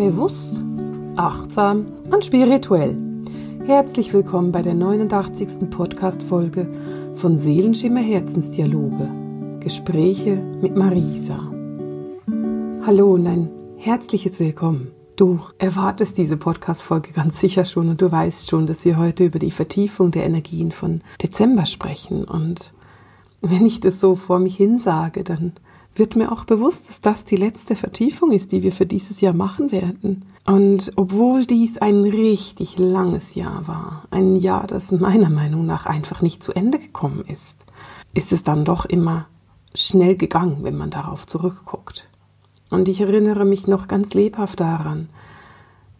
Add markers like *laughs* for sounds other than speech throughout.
bewusst, achtsam und spirituell. Herzlich willkommen bei der 89. Podcast-Folge von Seelenschimmer Herzensdialoge. Gespräche mit Marisa. Hallo und ein herzliches Willkommen. Du erwartest diese Podcast-Folge ganz sicher schon und du weißt schon, dass wir heute über die Vertiefung der Energien von Dezember sprechen. Und wenn ich das so vor mich hin sage, dann wird mir auch bewusst, dass das die letzte Vertiefung ist, die wir für dieses Jahr machen werden. Und obwohl dies ein richtig langes Jahr war, ein Jahr, das meiner Meinung nach einfach nicht zu Ende gekommen ist, ist es dann doch immer schnell gegangen, wenn man darauf zurückguckt. Und ich erinnere mich noch ganz lebhaft daran,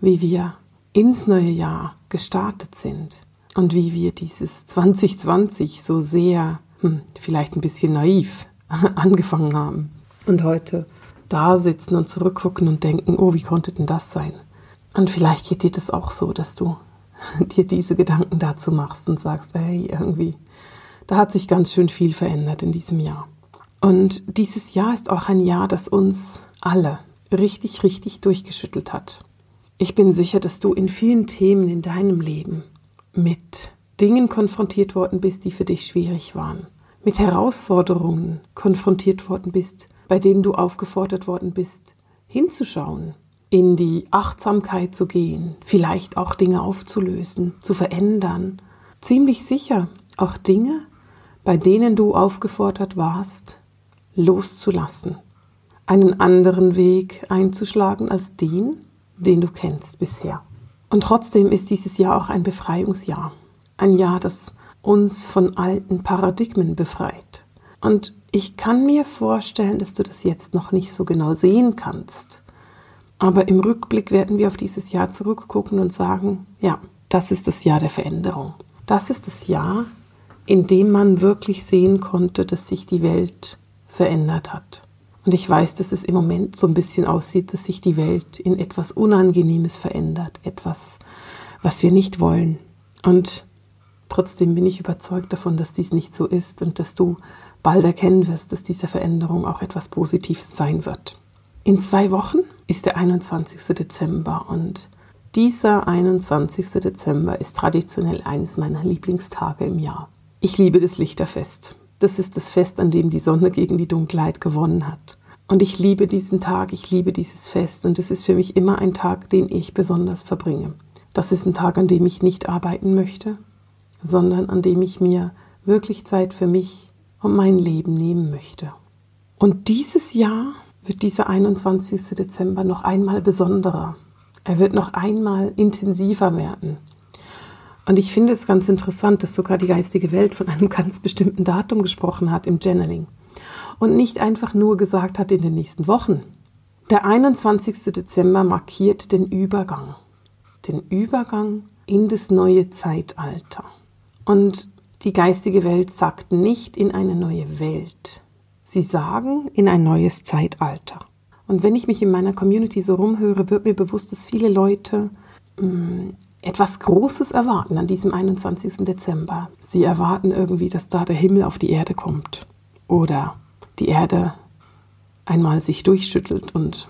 wie wir ins neue Jahr gestartet sind und wie wir dieses 2020 so sehr, hm, vielleicht ein bisschen naiv *laughs* angefangen haben. Und heute da sitzen und zurückgucken und denken, oh, wie konnte denn das sein? Und vielleicht geht dir das auch so, dass du *laughs* dir diese Gedanken dazu machst und sagst, hey, irgendwie, da hat sich ganz schön viel verändert in diesem Jahr. Und dieses Jahr ist auch ein Jahr, das uns alle richtig, richtig durchgeschüttelt hat. Ich bin sicher, dass du in vielen Themen in deinem Leben mit Dingen konfrontiert worden bist, die für dich schwierig waren mit Herausforderungen konfrontiert worden bist, bei denen du aufgefordert worden bist, hinzuschauen, in die Achtsamkeit zu gehen, vielleicht auch Dinge aufzulösen, zu verändern. Ziemlich sicher auch Dinge, bei denen du aufgefordert warst, loszulassen, einen anderen Weg einzuschlagen als den, den du kennst bisher. Und trotzdem ist dieses Jahr auch ein Befreiungsjahr, ein Jahr, das uns von alten Paradigmen befreit. Und ich kann mir vorstellen, dass du das jetzt noch nicht so genau sehen kannst. Aber im Rückblick werden wir auf dieses Jahr zurückgucken und sagen, ja, das ist das Jahr der Veränderung. Das ist das Jahr, in dem man wirklich sehen konnte, dass sich die Welt verändert hat. Und ich weiß, dass es im Moment so ein bisschen aussieht, dass sich die Welt in etwas Unangenehmes verändert, etwas, was wir nicht wollen. Und Trotzdem bin ich überzeugt davon, dass dies nicht so ist und dass du bald erkennen wirst, dass diese Veränderung auch etwas Positives sein wird. In zwei Wochen ist der 21. Dezember und dieser 21. Dezember ist traditionell eines meiner Lieblingstage im Jahr. Ich liebe das Lichterfest. Das ist das Fest, an dem die Sonne gegen die Dunkelheit gewonnen hat. Und ich liebe diesen Tag, ich liebe dieses Fest und es ist für mich immer ein Tag, den ich besonders verbringe. Das ist ein Tag, an dem ich nicht arbeiten möchte, sondern an dem ich mir wirklich Zeit für mich und mein Leben nehmen möchte. Und dieses Jahr wird dieser 21. Dezember noch einmal besonderer. Er wird noch einmal intensiver werden. Und ich finde es ganz interessant, dass sogar die geistige Welt von einem *laughs* ganz bestimmten Datum gesprochen hat im Channeling und nicht einfach nur gesagt hat in den nächsten Wochen. Der 21. Dezember markiert den Übergang, den Übergang in das neue Zeitalter. Und die geistige Welt sagt nicht in eine neue Welt. Sie sagen in ein neues Zeitalter. Und wenn ich mich in meiner Community so rumhöre, wird mir bewusst, dass viele Leute mh, mm, etwas Großes erwarten an diesem 21. Dezember. Sie erwarten irgendwie, dass da der Himmel auf die Erde kommt. Oder die Erde einmal sich durchschüttelt und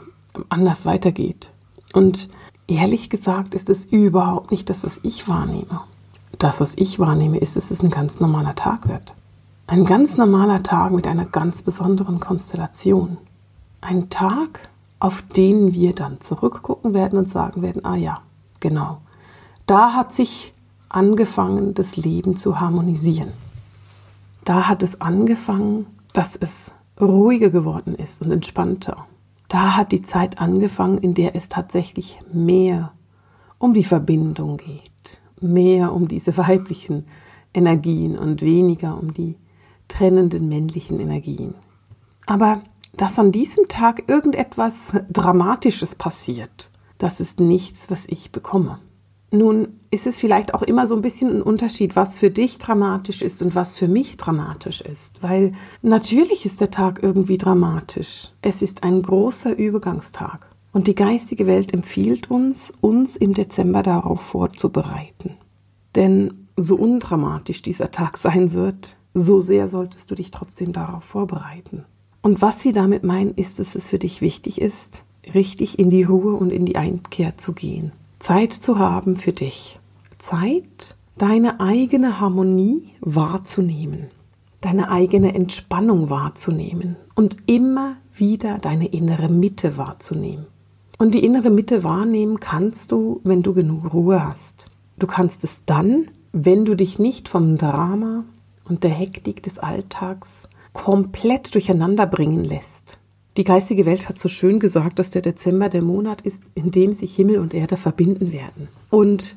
anders weitergeht. Und ehrlich gesagt ist es überhaupt nicht das, was ich wahrnehme das, was ich wahrnehme, ist, dass es ein ganz normaler Tag wird. Ein ganz normaler Tag mit einer ganz besonderen Konstellation. Ein Tag, auf den wir dann zurückgucken werden und sagen werden, ah ja, genau, da hat sich angefangen, das Leben zu harmonisieren. Da hat es angefangen, dass es ruhiger geworden ist und entspannter. Da hat die Zeit angefangen, in der es tatsächlich mehr um die Verbindung geht, mehr um diese weiblichen Energien und weniger um die trennenden männlichen Energien. Aber dass an diesem Tag irgendetwas Dramatisches passiert, das ist nichts, was ich bekomme. Nun ist es vielleicht auch immer so ein bisschen ein Unterschied, was für dich dramatisch ist und was für mich dramatisch ist, weil natürlich ist der Tag irgendwie dramatisch. Es ist ein großer Übergangstag. Und die geistige Welt empfiehlt uns, uns im Dezember darauf vorzubereiten. Denn so undramatisch dieser Tag sein wird, so sehr solltest du dich trotzdem darauf vorbereiten. Und was sie damit meinen, ist, dass es für dich wichtig ist, richtig in die Ruhe und in die Einkehr zu gehen. Zeit zu haben für dich. Zeit, deine eigene Harmonie wahrzunehmen, deine eigene Entspannung wahrzunehmen und immer wieder deine innere Mitte wahrzunehmen. Und die innere Mitte wahrnehmen kannst du, wenn du genug Ruhe hast. Du kannst es dann, wenn du dich nicht vom Drama und der Hektik des Alltags komplett durcheinander bringen lässt. Die geistige Welt hat so schön gesagt, dass der Dezember der Monat ist, in dem sich Himmel und Erde verbinden werden. Und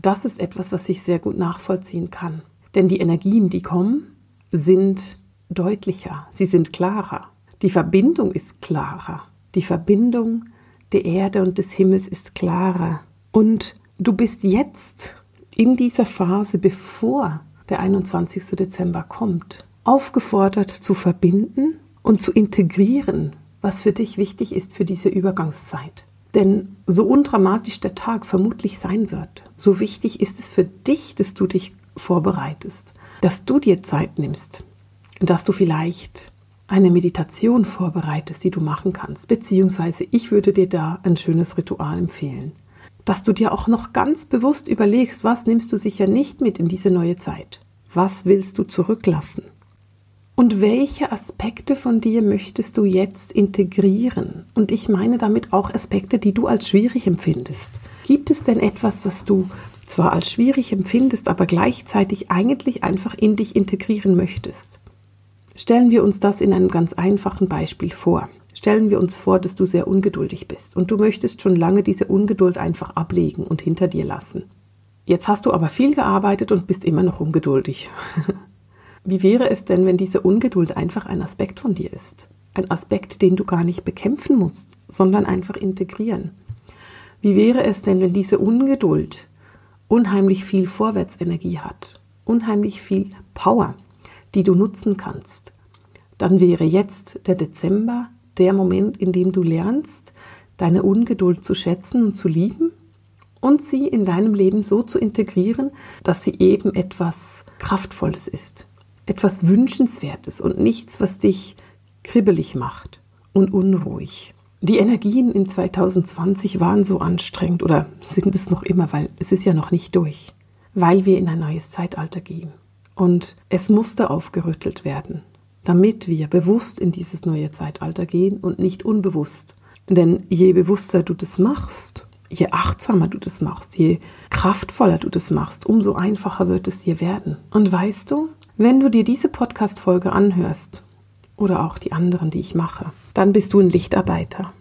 das ist etwas, was ich sehr gut nachvollziehen kann. Denn die Energien, die kommen, sind deutlicher, sie sind klarer. Die Verbindung ist klarer. Die Verbindung der Erde und des Himmels ist klarer. Und du bist jetzt in dieser Phase, bevor der 21. Dezember kommt, aufgefordert zu verbinden und zu integrieren, was für dich wichtig ist für diese Übergangszeit. Denn so undramatisch der Tag vermutlich sein wird, so wichtig ist es für dich, dass du dich vorbereitest, dass du dir Zeit nimmst, dass du vielleicht eine Meditation vorbereitest, die du machen kannst, beziehungsweise ich würde dir da ein schönes Ritual empfehlen, dass du dir auch noch ganz bewusst überlegst, was nimmst du sicher nicht mit in diese neue Zeit, was willst du zurücklassen und welche Aspekte von dir möchtest du jetzt integrieren? Und ich meine damit auch Aspekte, die du als schwierig empfindest. Gibt es denn etwas, was du zwar als schwierig empfindest, aber gleichzeitig eigentlich einfach in dich integrieren möchtest? Stellen wir uns das in einem ganz einfachen Beispiel vor. Stellen wir uns vor, dass du sehr ungeduldig bist und du möchtest schon lange diese Ungeduld einfach ablegen und hinter dir lassen. Jetzt hast du aber viel gearbeitet und bist immer noch ungeduldig. *laughs* Wie wäre es denn, wenn diese Ungeduld einfach ein Aspekt von dir ist? Ein Aspekt, den du gar nicht bekämpfen musst, sondern einfach integrieren. Wie wäre es denn, wenn diese Ungeduld unheimlich viel Vorwärtsenergie hat, unheimlich viel Power, die du nutzen kannst? Dann wäre jetzt der Dezember der Moment, in dem du lernst, deine Ungeduld zu schätzen und zu lieben und sie in deinem Leben so zu integrieren, dass sie eben etwas Kraftvolles ist, etwas Wünschenswertes und nichts, was dich kribbelig macht und unruhig. Die Energien in 2020 waren so anstrengend oder sind es noch immer, weil es ist ja noch nicht durch, weil wir in ein neues Zeitalter gehen. Und es musste aufgerüttelt werden, damit wir bewusst in dieses neue Zeitalter gehen und nicht unbewusst. Denn je bewusster du das machst, je achtsamer du das machst, je kraftvoller du das machst, umso einfacher wird es dir werden. Und weißt du, wenn du dir diese Podcast-Folge anhörst oder auch die anderen, die ich mache, dann bist du ein Lichtarbeiter.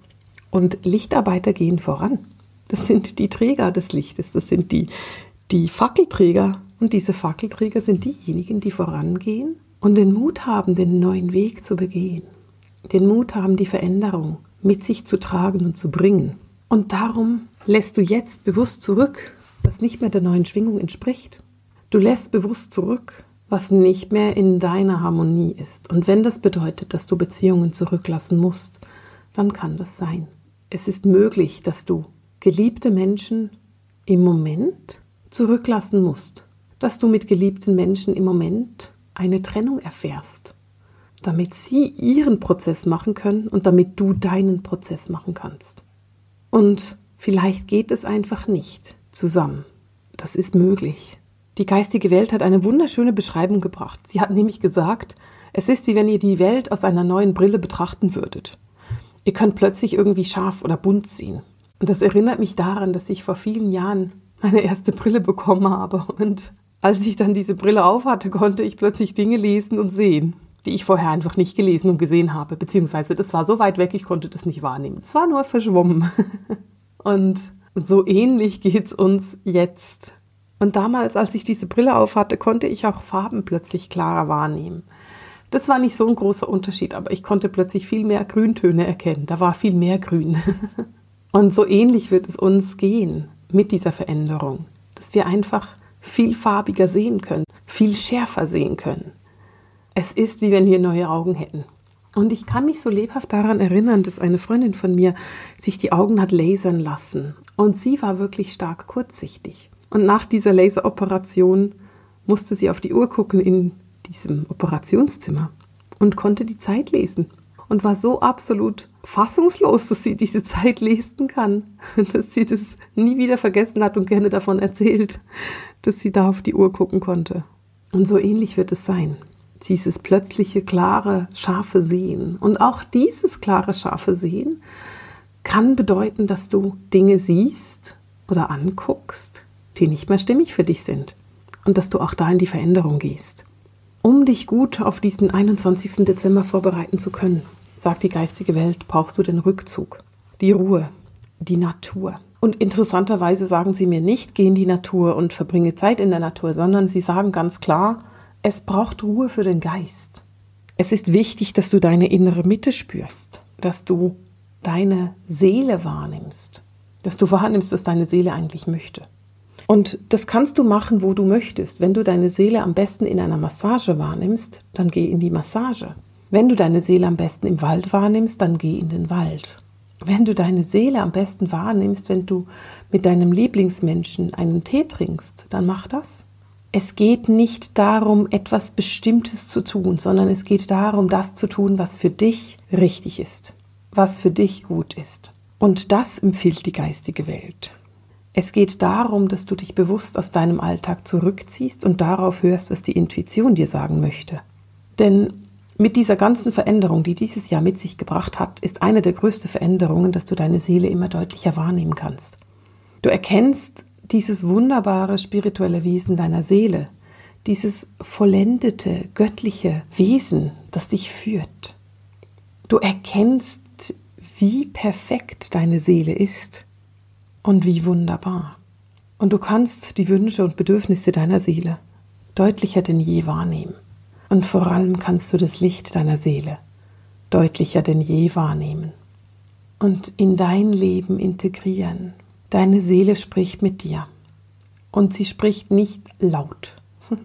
Und Lichtarbeiter gehen voran. Das sind die Träger des Lichtes, das sind die, die Fackelträger. Und diese Fackelträger sind diejenigen, die vorangehen und den Mut haben, den neuen Weg zu begehen. Den Mut haben, die Veränderung mit sich zu tragen und zu bringen. Und darum lässt du jetzt bewusst zurück, was nicht mehr der neuen Schwingung entspricht. Du lässt bewusst zurück, was nicht mehr in deiner Harmonie ist. Und wenn das bedeutet, dass du Beziehungen zurücklassen musst, dann kann das sein. Es ist möglich, dass du geliebte Menschen im Moment zurücklassen musst, dass du mit geliebten Menschen im Moment eine Trennung erfährst, damit sie ihren Prozess machen können und damit du deinen Prozess machen kannst. Und vielleicht geht es einfach nicht zusammen. Das ist möglich. Die geistige Welt hat eine wunderschöne Beschreibung gebracht. Sie hat nämlich gesagt, es ist wie wenn ihr die Welt aus einer neuen Brille betrachten würdet. Ihr könnt plötzlich irgendwie scharf oder bunt sehen. Und das erinnert mich daran, dass ich vor vielen Jahren meine erste Brille bekommen habe. Und als ich dann diese Brille aufhatte, konnte ich plötzlich Dinge lesen und sehen, die ich vorher einfach nicht gelesen und gesehen habe. Beziehungsweise das war so weit weg, ich konnte das nicht wahrnehmen. Es war nur verschwommen. *laughs* und so ähnlich geht's uns jetzt und damals, als ich diese Brille aufhatte, konnte ich auch Farben plötzlich klarer wahrnehmen. Das war nicht so ein großer Unterschied, aber ich konnte plötzlich viel mehr Grüntöne erkennen. Da war viel mehr Grün. *laughs* Und so ähnlich wird es uns gehen mit dieser Veränderung, dass wir einfach viel farbiger sehen können, viel schärfer sehen können. Es ist, wie wenn wir neue Augen hätten. Und ich kann mich so lebhaft daran erinnern, dass eine Freundin von mir sich die Augen hat lasern lassen. Und sie war wirklich stark kurzsichtig. Und nach dieser Laseroperation musste sie auf die Uhr gucken in diesem Operationszimmer und konnte die Zeit lesen. Und war so absolut fassungslos, dass sie diese Zeit lesen kann, *laughs* dass sie das nie wieder vergessen hat und gerne davon erzählt, dass sie da auf die Uhr gucken konnte. Und so ähnlich wird es sein. Dieses plötzliche, klare, scharfe Sehen. Und auch dieses klare, scharfe Sehen kann bedeuten, dass du Dinge siehst oder anguckst, die nicht mehr stimmig für dich sind. Und dass du auch da in die Veränderung gehst. Um dich gut auf diesen 21. Dezember vorbereiten zu können, sagt die geistige Welt, brauchst du den Rückzug, die Ruhe, die Natur. Und interessanterweise sagen sie mir nicht, geh in die Natur und verbringe Zeit in der Natur, sondern sie sagen ganz klar, es braucht Ruhe für den Geist. Es ist wichtig, dass du deine innere Mitte spürst, dass du deine Seele wahrnimmst, dass du wahrnimmst, was deine Seele eigentlich möchte. Und das kannst du machen, wo du möchtest. Wenn du deine Seele am besten in einer Massage wahrnimmst, dann geh in die Massage. Wenn du deine Seele am besten im Wald wahrnimmst, dann geh in den Wald. Wenn du deine Seele am besten wahrnimmst, wenn du mit deinem Lieblingsmenschen einen Tee trinkst, dann mach das. Es geht nicht darum, etwas Bestimmtes zu tun, sondern es geht darum, das zu tun, was für dich richtig ist, was für dich gut ist. Und das empfiehlt die geistige Welt. Es geht darum, dass du dich bewusst aus deinem Alltag zurückziehst und darauf hörst, was die Intuition dir sagen möchte. Denn mit dieser ganzen Veränderung, die dieses Jahr mit sich gebracht hat, ist eine der größten Veränderungen, dass du deine Seele immer deutlicher wahrnehmen kannst. Du erkennst dieses wunderbare spirituelle Wesen deiner Seele, dieses vollendete, göttliche Wesen, das dich führt. Du erkennst, wie perfekt deine Seele ist und wie wunderbar. Und du kannst die Wünsche und Bedürfnisse deiner Seele deutlicher denn je wahrnehmen. Und vor allem kannst du das Licht deiner Seele deutlicher denn je wahrnehmen und in dein Leben integrieren. Deine Seele spricht mit dir und sie spricht nicht laut. *laughs*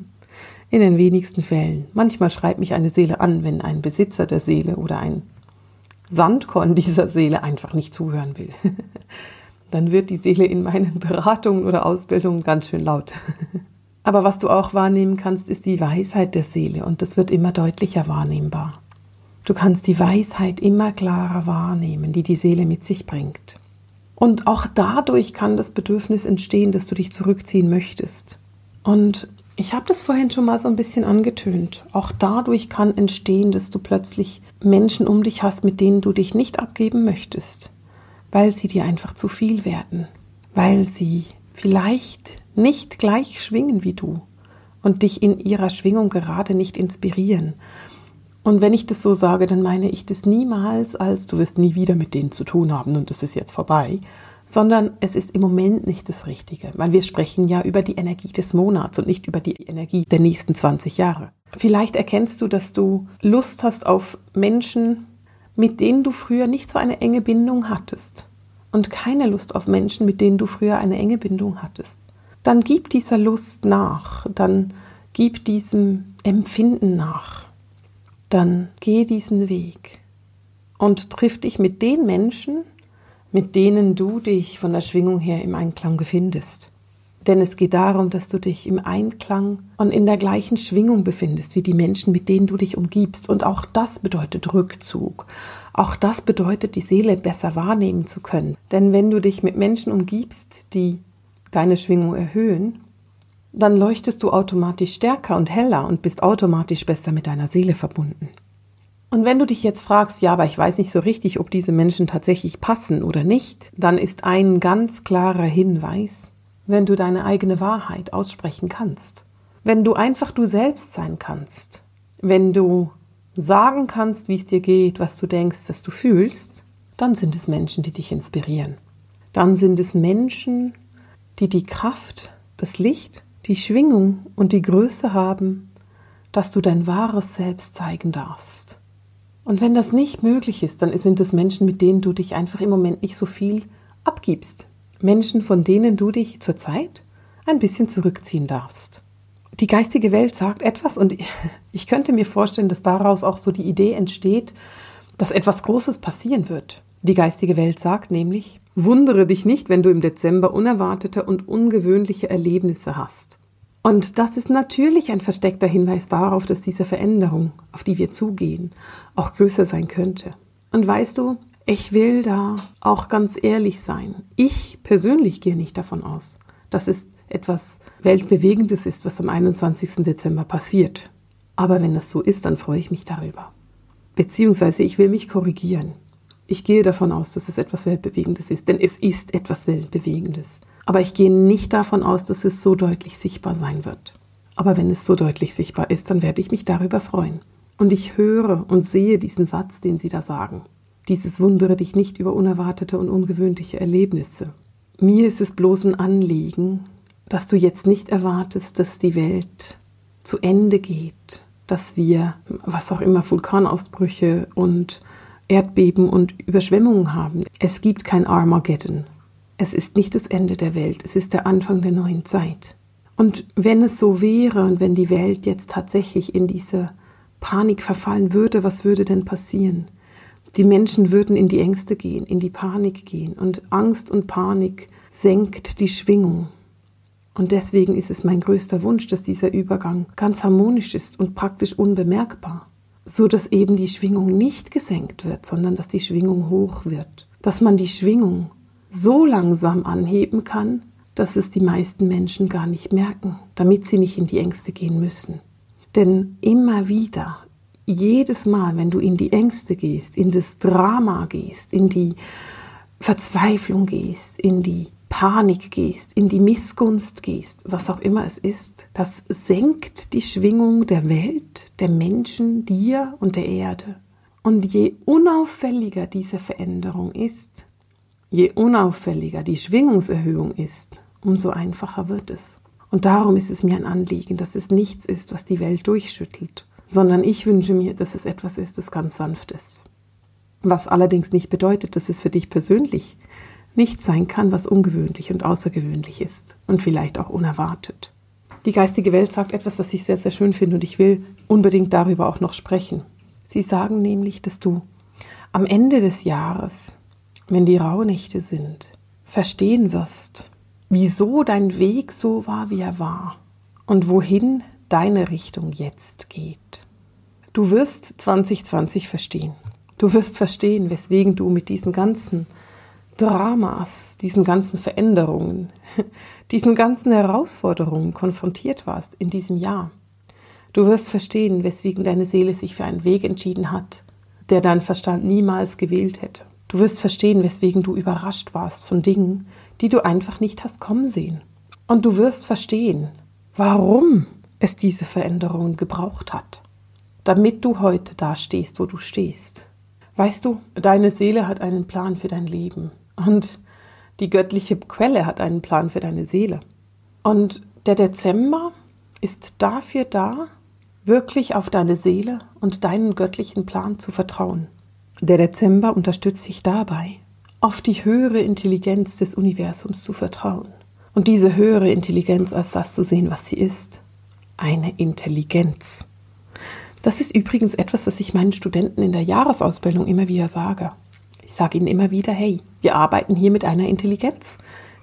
In den wenigsten Fällen. Manchmal schreibt mich eine Seele an, wenn ein Besitzer der Seele oder ein Sandkorn dieser Seele einfach nicht zuhören will. *laughs* Dann wird die Seele in meinen Beratungen oder Ausbildungen ganz schön laut. *laughs* Aber was du auch wahrnehmen kannst, ist die Weisheit der Seele und das wird immer deutlicher wahrnehmbar. Du kannst die Weisheit immer klarer wahrnehmen, die die Seele mit sich bringt. Und auch dadurch kann das Bedürfnis entstehen, dass du dich zurückziehen möchtest. Und ich habe das vorhin schon mal so ein bisschen angetönt. Auch dadurch kann entstehen, dass du plötzlich Menschen um dich hast, mit denen du dich nicht abgeben möchtest, weil sie dir einfach zu viel werden, weil sie vielleicht nicht gleich schwingen wie du und dich in ihrer Schwingung gerade nicht inspirieren. Und wenn ich das so sage, dann meine ich das niemals als du wirst nie wieder mit denen zu tun haben und das ist jetzt vorbei, sondern es ist im Moment nicht das Richtige, weil wir sprechen ja über die Energie des Monats und nicht über die Energie der nächsten 20 Jahre. Vielleicht erkennst du, dass du Lust hast auf Menschen, mit denen du früher nicht so eine enge Bindung hattest und keine Lust auf Menschen, mit denen du früher eine enge Bindung hattest dann gib dieser Lust nach, dann gib diesem Empfinden nach, dann geh diesen Weg und triff dich mit den Menschen, mit denen du dich von der Schwingung her im Einklang befindest. Denn es geht darum, dass du dich im Einklang und in der gleichen Schwingung befindest wie die Menschen, mit denen du dich umgibst. Und auch das bedeutet Rückzug. Auch das bedeutet, die Seele besser wahrnehmen zu können. Denn wenn du dich mit Menschen umgibst, die deine Schwingung erhöhen, dann leuchtest du automatisch stärker und heller und bist automatisch besser mit deiner Seele verbunden. Und wenn du dich jetzt fragst, ja, aber ich weiß nicht so richtig, ob diese Menschen tatsächlich passen oder nicht, dann ist ein ganz klarer Hinweis, wenn du deine eigene Wahrheit aussprechen kannst. Wenn du einfach du selbst sein kannst. Wenn du sagen kannst, wie es dir geht, was du denkst, was du fühlst, dann sind es Menschen, die dich inspirieren. Dann sind es Menschen, die die Kraft, das Licht, die Schwingung und die Größe haben, dass du dein wahres Selbst zeigen darfst. Und wenn das nicht möglich ist, dann sind es Menschen, mit denen du dich einfach im Moment nicht so viel abgibst. Menschen, von denen du dich zurzeit ein bisschen zurückziehen darfst. Die geistige Welt sagt etwas und *laughs* ich könnte mir vorstellen, dass daraus auch so die Idee entsteht, dass etwas Großes passieren wird. Die geistige Welt sagt nämlich, Wundere dich nicht, wenn du im Dezember unerwartete und ungewöhnliche Erlebnisse hast. Und das ist natürlich ein versteckter Hinweis darauf, dass diese Veränderung, auf die wir zugehen, auch größer sein könnte. Und weißt du, ich will da auch ganz ehrlich sein. Ich persönlich gehe nicht davon aus, dass es etwas Weltbewegendes ist, was am 21. Dezember passiert. Aber wenn das so ist, dann freue ich mich darüber. Beziehungsweise ich will mich korrigieren. Ich gehe davon aus, dass es etwas Weltbewegendes ist, denn es ist etwas Weltbewegendes. Aber ich gehe nicht davon aus, dass es so deutlich sichtbar sein wird. Aber wenn es so deutlich sichtbar ist, dann werde ich mich darüber freuen. Und ich höre und sehe diesen Satz, den Sie da sagen. Dieses wundere dich nicht über unerwartete und ungewöhnliche Erlebnisse. Mir ist es bloß ein Anliegen, dass du jetzt nicht erwartest, dass die Welt zu Ende geht, dass wir, was auch immer, Vulkanausbrüche und Erdbeben und Überschwemmungen haben. Es gibt kein Armageddon. Es ist nicht das Ende der Welt, es ist der Anfang der neuen Zeit. Und wenn es so wäre und wenn die Welt jetzt tatsächlich in diese Panik verfallen würde, was würde denn passieren? Die Menschen würden in die Ängste gehen, in die Panik gehen und Angst und Panik senkt die Schwingung. Und deswegen ist es mein größter Wunsch, dass dieser Übergang ganz harmonisch ist und praktisch unbemerkbar, so dass eben die Schwingung nicht gesenkt wird, sondern dass die Schwingung hoch wird, dass man die Schwingung so langsam anheben kann, dass es die meisten Menschen gar nicht merken, damit sie nicht in die Ängste gehen müssen. Denn immer wieder, jedes Mal, wenn du in die Ängste gehst, in das Drama gehst, in die Verzweiflung gehst, in die Panik gehst, in die Missgunst gehst, was auch immer es ist, das senkt die Schwingung der Welt, der Menschen, dir und der Erde. Und je unauffälliger diese Veränderung ist, je unauffälliger die Schwingungserhöhung ist, umso einfacher wird es. Und darum ist es mir ein Anliegen, dass es nichts ist, was die Welt durchschüttelt, sondern ich wünsche mir, dass es etwas ist, das ganz sanft ist. Was allerdings nicht bedeutet, dass es für dich persönlich nicht sein kann, was ungewöhnlich und außergewöhnlich ist und vielleicht auch unerwartet. Die geistige Welt sagt etwas, was ich sehr, sehr schön finde und ich will unbedingt darüber auch noch sprechen. Sie sagen nämlich, dass du am Ende des Jahres, wenn die Rauhnächte sind, verstehen wirst, wieso dein Weg so war, wie er war und wohin deine Richtung jetzt geht. Du wirst 2020 verstehen. Du wirst verstehen, weswegen du mit diesen ganzen Dramas, diesen ganzen Veränderungen, *laughs* diesen ganzen Herausforderungen konfrontiert warst in diesem Jahr. Du wirst verstehen, weswegen deine Seele sich für einen Weg entschieden hat, der dein Verstand niemals gewählt hätte. Du wirst verstehen, weswegen du überrascht warst von Dingen, die du einfach nicht hast kommen sehen. Und du wirst verstehen, warum es diese Veränderungen gebraucht hat, damit du heute da stehst, wo du stehst. Weißt du, deine Seele hat einen Plan für dein Leben. Und die göttliche Quelle hat einen Plan für deine Seele. Und der Dezember ist dafür da, wirklich auf deine Seele und deinen göttlichen Plan zu vertrauen. Der Dezember unterstützt dich dabei, auf die höhere Intelligenz des Universums zu vertrauen. Und diese höhere Intelligenz als das zu sehen, was sie ist. Eine Intelligenz. Das ist übrigens etwas, was ich meinen Studenten in der Jahresausbildung immer wieder sage. Ich sage Ihnen immer wieder, hey, wir arbeiten hier mit einer Intelligenz.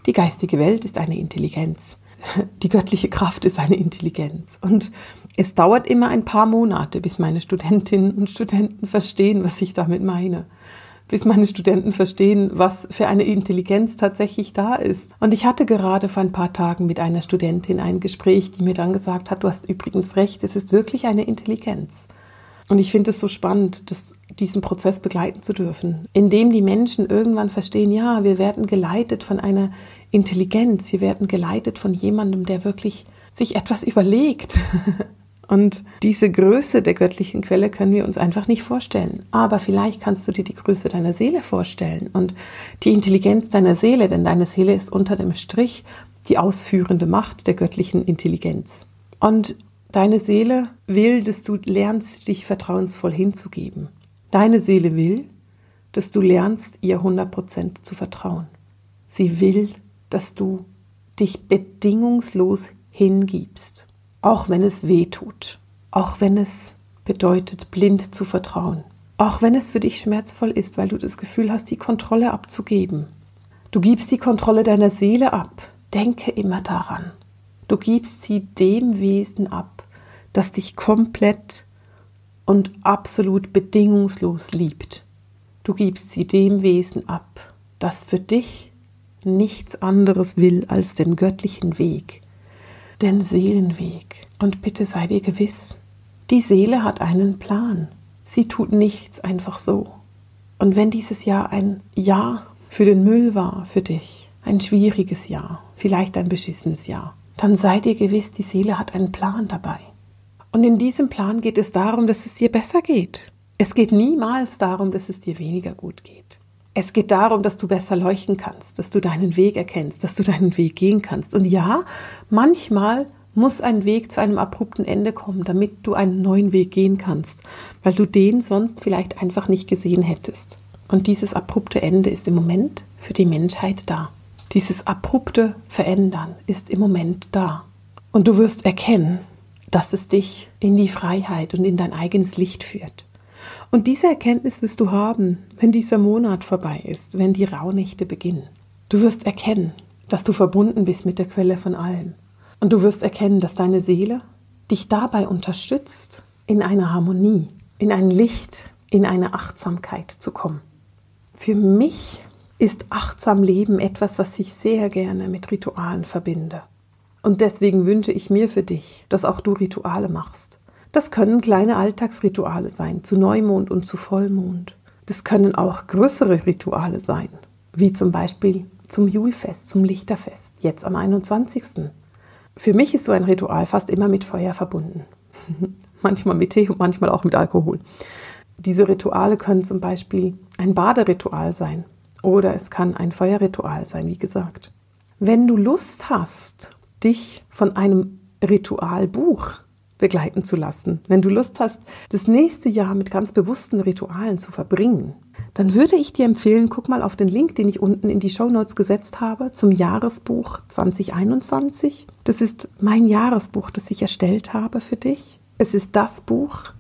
Die geistige Welt ist eine Intelligenz. *laughs* Die göttliche Kraft ist eine Intelligenz. Und es dauert immer ein paar Monate, bis meine Studentinnen und Studenten verstehen, was ich damit meine. Bis meine Studenten verstehen, was für eine Intelligenz tatsächlich da ist. Und ich hatte gerade vor ein paar Tagen mit einer Studentin ein Gespräch, die mir dann gesagt hat, du hast übrigens recht, es ist wirklich eine Intelligenz. Und ich finde es so spannend, das, diesen Prozess begleiten zu dürfen, indem die Menschen irgendwann verstehen, ja, wir werden geleitet von einer Intelligenz, wir werden geleitet von jemandem, der wirklich sich etwas überlegt. *laughs* Und diese Größe der göttlichen Quelle können wir uns einfach nicht vorstellen. Aber vielleicht kannst du dir die Größe deiner Seele vorstellen und die Intelligenz deiner Seele, denn deine Seele ist unter dem Strich die ausführende Macht der göttlichen Intelligenz. Und Deine Seele will, dass du lernst, dich vertrauensvoll hinzugeben. Deine Seele will, dass du lernst, ihr 100% zu vertrauen. Sie will, dass du dich bedingungslos hingibst, auch wenn es weh tut, auch wenn es bedeutet, blind zu vertrauen, auch wenn es für dich schmerzvoll ist, weil du das Gefühl hast, die Kontrolle abzugeben. Du gibst die Kontrolle deiner Seele ab. Denke immer daran. Du gibst sie dem Wesen ab, das dich komplett und absolut bedingungslos liebt. Du gibst sie dem Wesen ab, das für dich nichts anderes will als den göttlichen Weg, den Seelenweg. Und bitte sei dir gewiss, die Seele hat einen Plan. Sie tut nichts einfach so. Und wenn dieses Jahr ein Jahr für den Müll war, für dich, ein schwieriges Jahr, vielleicht ein beschissenes Jahr, dann sei dir gewiss, die Seele hat einen Plan dabei. Und in diesem Plan geht es darum, dass es dir besser geht. Es geht niemals darum, dass es dir weniger gut geht. Es geht darum, dass du besser leuchten kannst, dass du deinen Weg erkennst, dass du deinen Weg gehen kannst. Und ja, manchmal muss ein Weg zu einem abrupten Ende kommen, damit du einen neuen Weg gehen kannst, weil du den sonst vielleicht einfach nicht gesehen hättest. Und dieses abrupte Ende ist im Moment für die Menschheit da. Dieses abrupte Verändern ist im Moment da. Und du wirst erkennen, dass es dich in die Freiheit und in dein eigenes Licht führt. Und diese Erkenntnis wirst du haben, wenn dieser Monat vorbei ist, wenn die Rauhnächte beginnen. Du wirst erkennen, dass du verbunden bist mit der Quelle von allem. Und du wirst erkennen, dass deine Seele dich dabei unterstützt, in eine Harmonie, in ein Licht, in eine Achtsamkeit zu kommen. Für mich ist achtsam Leben etwas, was ich sehr gerne mit Ritualen verbinde. Und deswegen wünsche ich mir für dich, dass auch du Rituale machst. Das können kleine Alltagsrituale sein, zu Neumond und zu Vollmond. Das können auch größere Rituale sein, wie zum Beispiel zum Julfest, zum Lichterfest, jetzt am 21. Für mich ist so ein Ritual fast immer mit Feuer verbunden. *laughs* manchmal mit Tee und manchmal auch mit Alkohol. Diese Rituale können zum Beispiel ein Baderitual sein oder es kann ein Feuerritual sein, wie gesagt. Wenn du Lust hast, dich von einem Ritualbuch begleiten zu lassen, wenn du Lust hast, das nächste Jahr mit ganz bewussten Ritualen zu verbringen, dann würde ich dir empfehlen, guck mal auf den Link, den ich unten in die Show Notes gesetzt habe zum Jahresbuch 2021. Das ist mein Jahresbuch, das ich erstellt habe für dich. Es ist das Buch,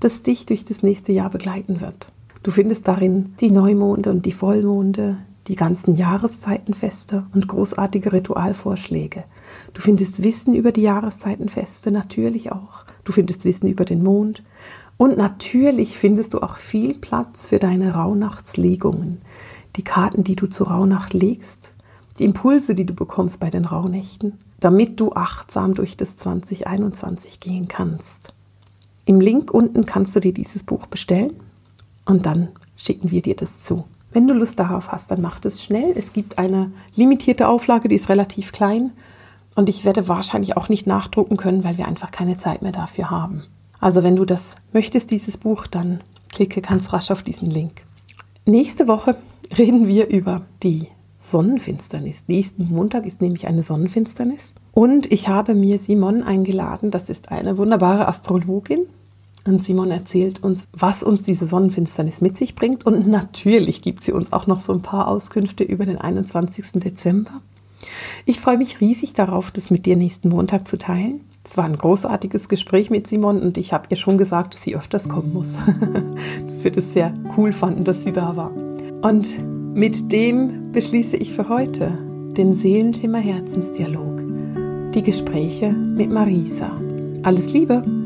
das dich durch das nächste Jahr begleiten wird. Du findest darin die Neumonde und die Vollmonde, die ganzen Jahreszeitenfeste und großartige Ritualvorschläge. Du findest Wissen über die Jahreszeitenfeste natürlich auch. Du findest Wissen über den Mond. Und natürlich findest du auch viel Platz für deine Rauhnachtslegungen. Die Karten, die du zur Rauhnacht legst, die Impulse, die du bekommst bei den Rauhnächten, damit du achtsam durch das 2021 gehen kannst. Im Link unten kannst du dir dieses Buch bestellen und dann schicken wir dir das zu. Wenn du Lust darauf hast, dann mach das schnell. Es gibt eine limitierte Auflage, die ist relativ klein und ich werde wahrscheinlich auch nicht nachdrucken können, weil wir einfach keine Zeit mehr dafür haben. Also wenn du das möchtest, dieses Buch, dann klicke ganz rasch auf diesen Link. Nächste Woche reden wir über die Sonnenfinsternis. Nächsten Montag ist nämlich eine Sonnenfinsternis. Und ich habe mir Simon eingeladen. Das ist eine wunderbare Astrologin, und Simon erzählt uns, was uns diese Sonnenfinsternis mit sich bringt. Und natürlich gibt sie uns auch noch so ein paar Auskünfte über den 21. Dezember. Ich freue mich riesig darauf, das mit dir nächsten Montag zu teilen. Es war ein großartiges Gespräch mit Simon und ich habe ihr schon gesagt, dass sie öfters kommen muss. dass *laughs* wir das sehr cool fanden, dass sie da war. Und mit dem beschließe ich für heute den Seelenthema Herzensdialog. Die Gespräche mit Marisa. Alles Liebe!